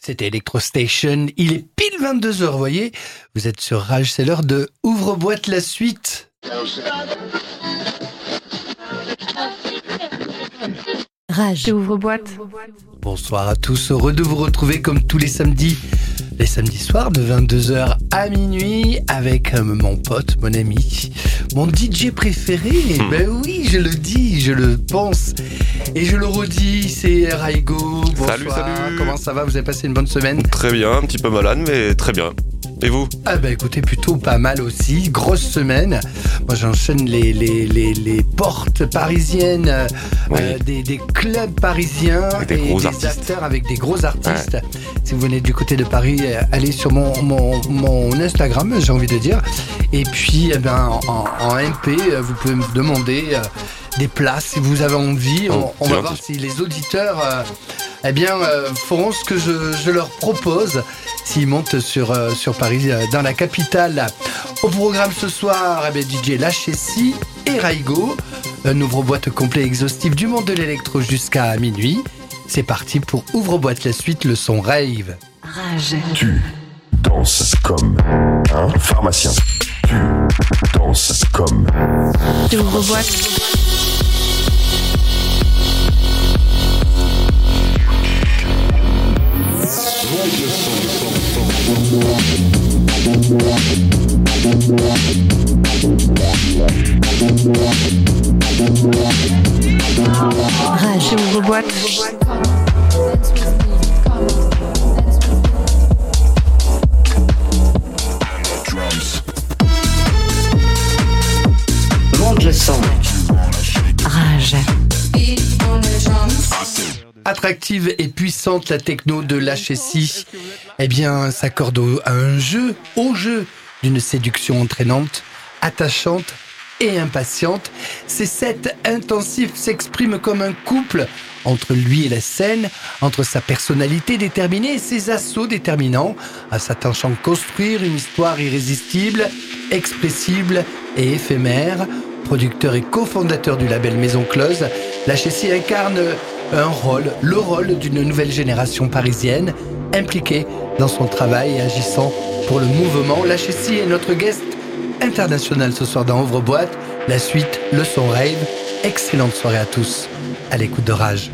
C'était Electro Station. Il est pile 22h, vous voyez. Vous êtes sur Rage, c'est l'heure de Ouvre-boîte la suite. Rage. Ouvre-boîte. Bonsoir à tous, heureux de vous retrouver comme tous les samedis, les samedis soirs de 22h à minuit avec euh, mon pote, mon ami, mon DJ préféré. Ben oui, je le dis, je le pense et je le redis, c'est Raigo. Bonsoir. Salut, salut. Comment ça va? Vous avez passé une bonne semaine? Très bien, un petit peu malade, mais très bien. Et vous Ah bah écoutez, plutôt pas mal aussi. Grosse semaine. Moi j'enchaîne les, les, les, les portes parisiennes, euh, Oui. euh, des, des clubs parisiens Avec des et gros des artistes. acteurs avec des gros artistes. Si vous venez du côté de Paris, euh, allez sur mon, mon, mon Instagram, j'ai envie de dire. Et puis eh ben, en, en MP, euh, vous pouvez me demander des places si vous avez envie. On, Oh, on va voir si les auditeurs euh, eh bien, euh, feront ce que je, je leur propose s'ils montent sur, euh, sur Paris, euh, dans la capitale. Au programme ce soir, eh bien, DJ Lachessi et Raigo. Un ouvre-boîte complet exhaustif du monde de l'électro jusqu'à minuit. C'est parti pour Ouvre-boîte la suite, le son rave. Rage. Tu danses comme un pharmacien. Tu danses comme Ouvre-boîte. Rage. Monte le son. Attractive et puissante, la techno de l'HSI, eh bien, s'accorde à un jeu, au jeu d'une séduction entraînante, attachante et impatiente. Ces sept intensifs s'expriment comme un couple entre lui et la scène, entre sa personnalité déterminée et ses assauts déterminants, à s'attachant construire une histoire irrésistible, expressible et éphémère. Producteur et cofondateur du label Maison Close, l'HSI incarne un rôle, le rôle d'une nouvelle génération parisienne, impliquée dans son travail et agissant pour le mouvement. L'HSI est notre guest international ce soir dans Ouvre Boîte. La suite, le son rave. Excellente soirée à tous. À l'écoute de Rage.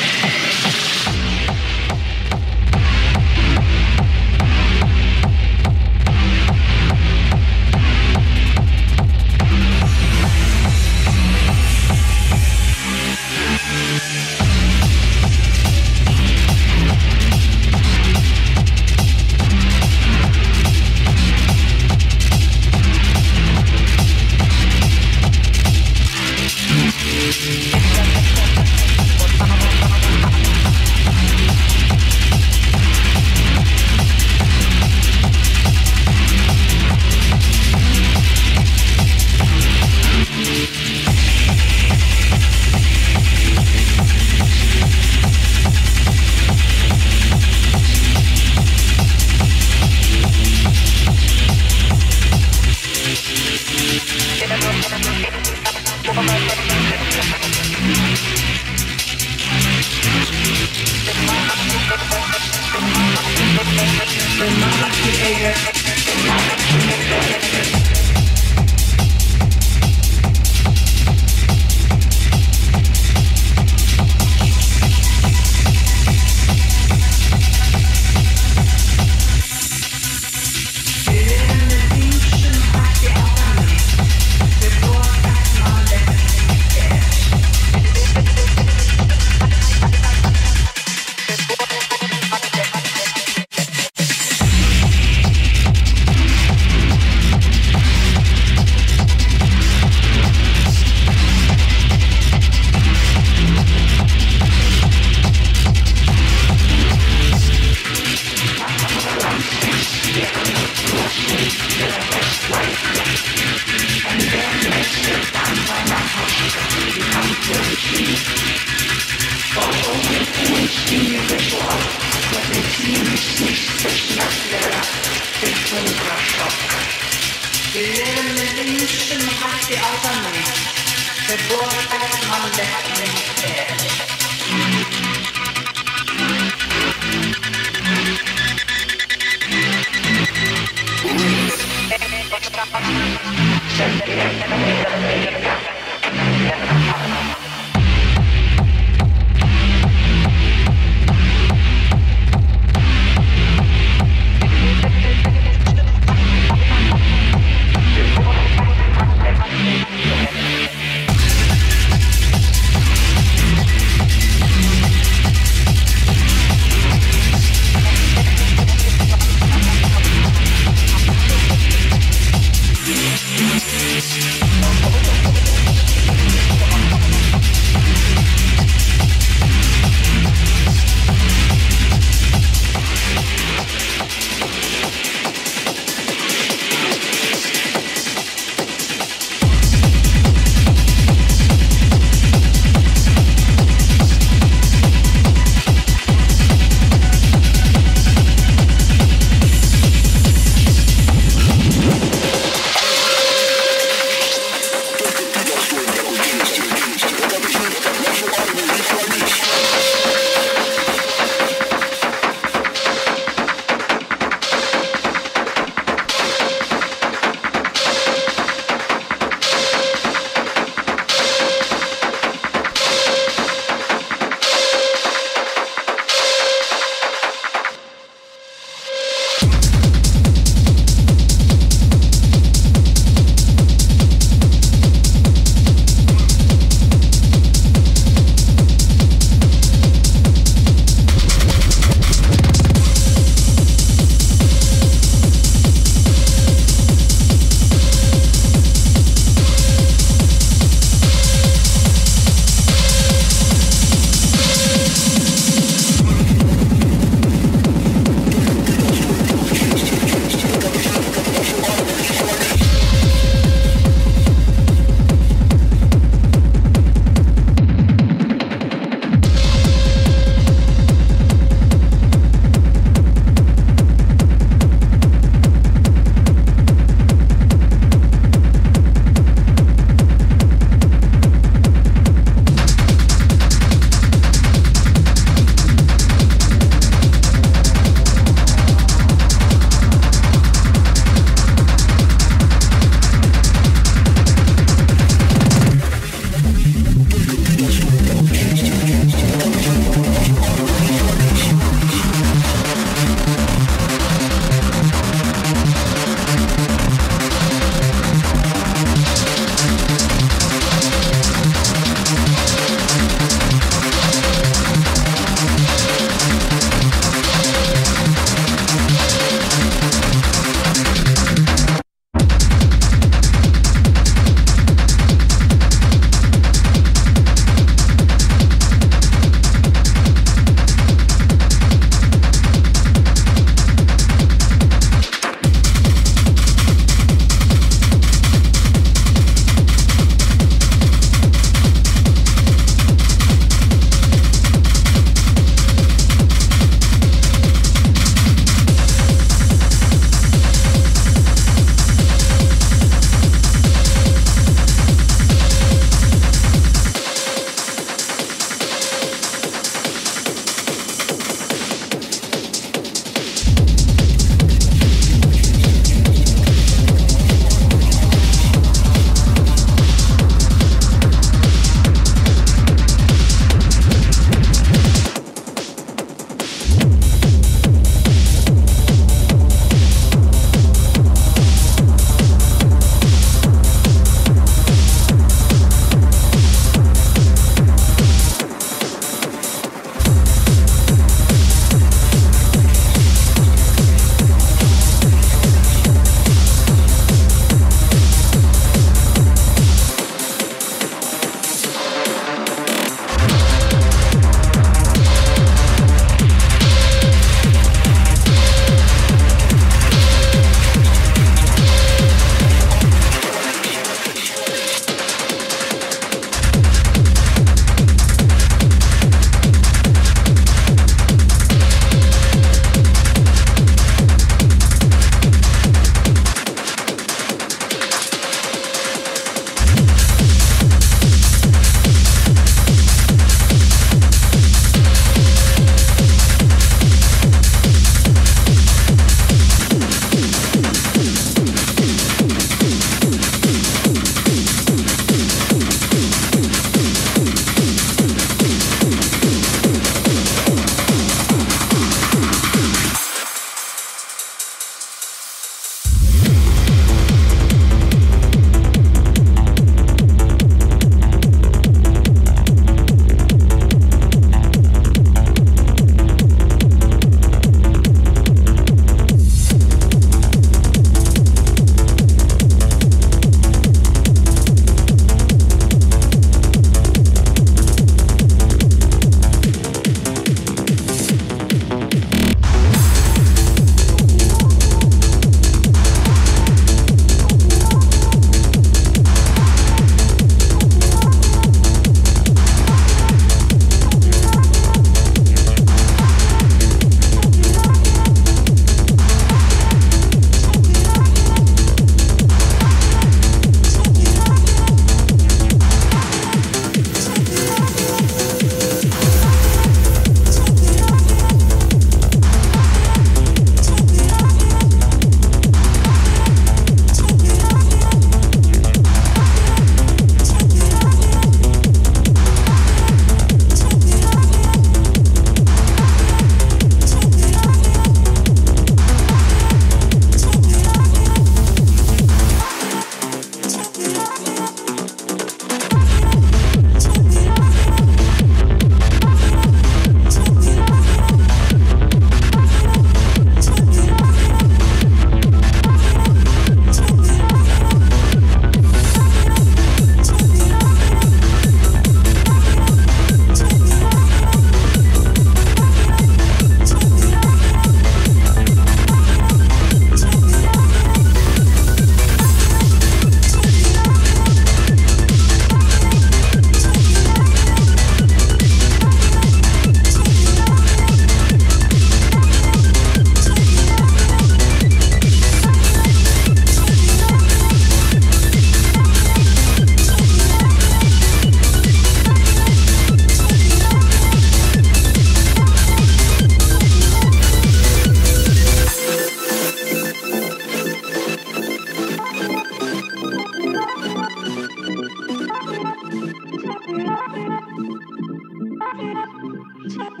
Stop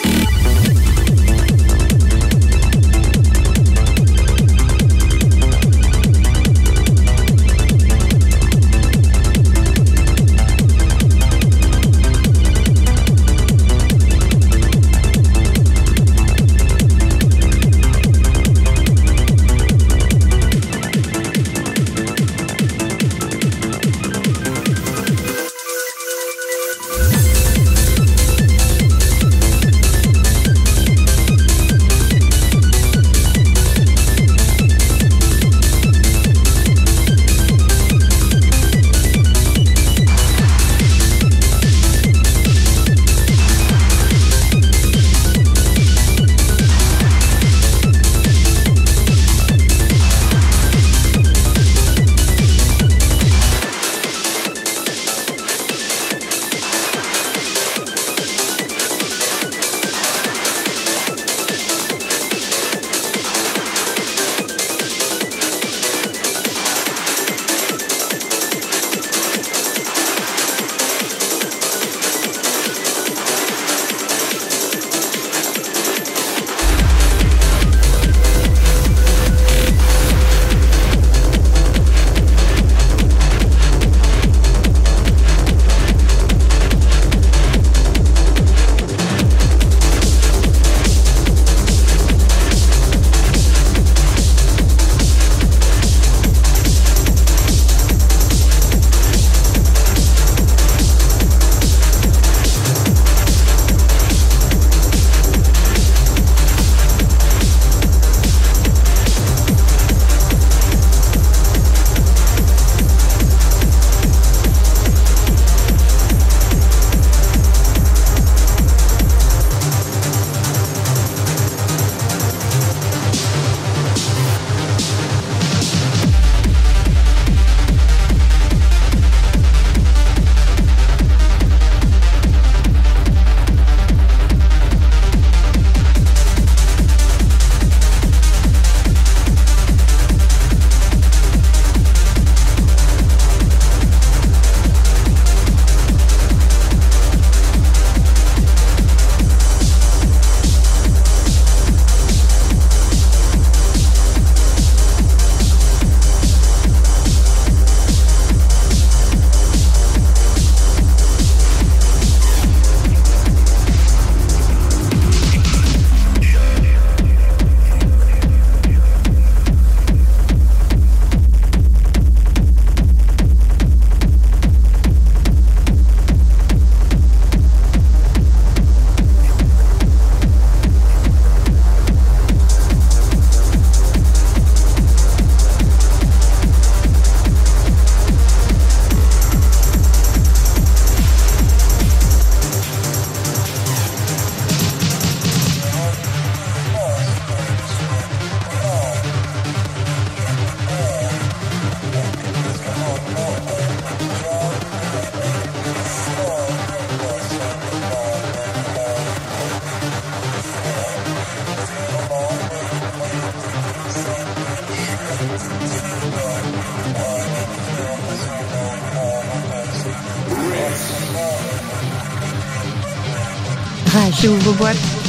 it, Silva Buarque.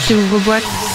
Rage. J'ouvre boîte.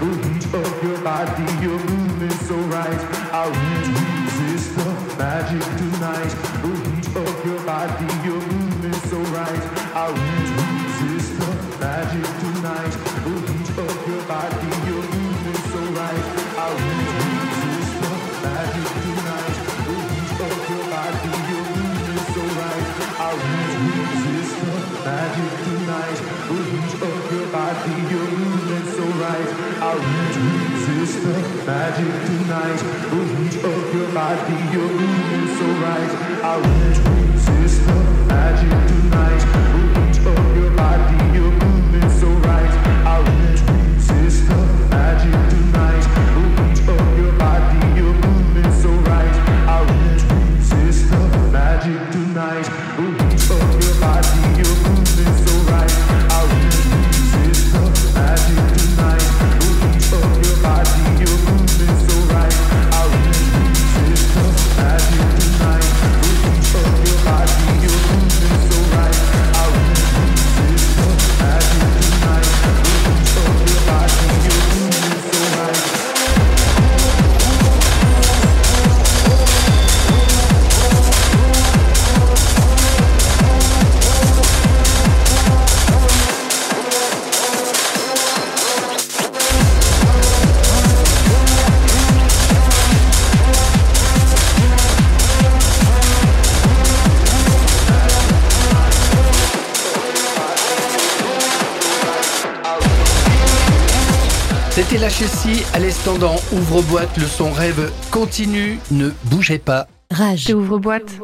The heat of your body, your moving so right. I resist the magic like magic tonight The heat of your body, your movement's so right. I won't resist the magic tonight. Chessy, à l'instant dans Ouvre-boîte, le son rêve continue, ne bougez pas. Rage. Ouvre-boîte.